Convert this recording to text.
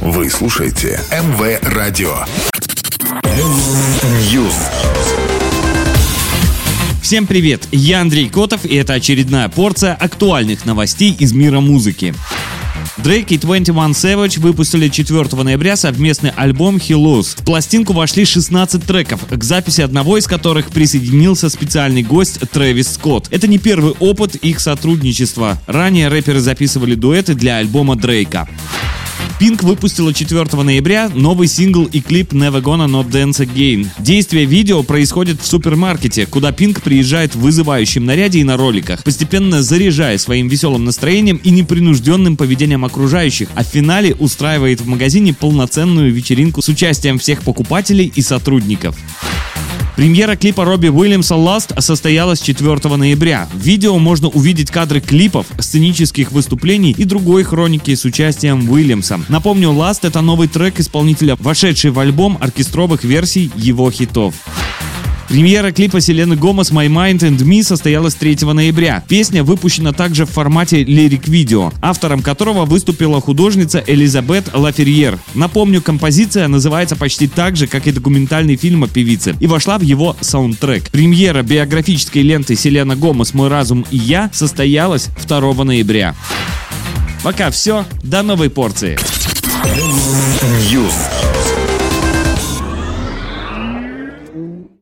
Вы слушаете МВ Радио. News. Всем привет, я Андрей Котов, и это очередная порция актуальных новостей из мира музыки. Дрейк и 21 Savage выпустили 4 ноября совместный альбом Hillos. В пластинку вошли 16 треков, к записи одного из которых присоединился специальный гость Трэвис Скотт. Это не первый опыт их сотрудничества. Ранее рэперы записывали дуэты для альбома Дрейка. Pink выпустила 4 ноября новый сингл и клип Never Gonna Not Dance Again. Действие видео происходит в супермаркете, куда Pink приезжает в вызывающем наряде и на роликах, постепенно заряжая своим веселым настроением и непринужденным поведением окружающих, а в финале устраивает в магазине полноценную вечеринку с участием всех покупателей и сотрудников. Премьера клипа Робби Уильямса «Last» состоялась 4 ноября. В видео можно увидеть кадры клипов, сценических выступлений и другой хроники с участием Уильямса. Напомню, «Last» — это новый трек исполнителя, вошедший в альбом оркестровых версий его хитов. Премьера клипа Селены Гомес «My Mind and Me» состоялась 3 ноября. Песня выпущена также в формате лирик-видео, автором которого выступила художница Элизабет Лаферьер. Напомню, композиция называется почти так же, как и документальный фильм о певице, и вошла в его саундтрек. Премьера биографической ленты Селена Гомес «Мой разум и я» состоялась 2 ноября. Пока все, до новой порции. News.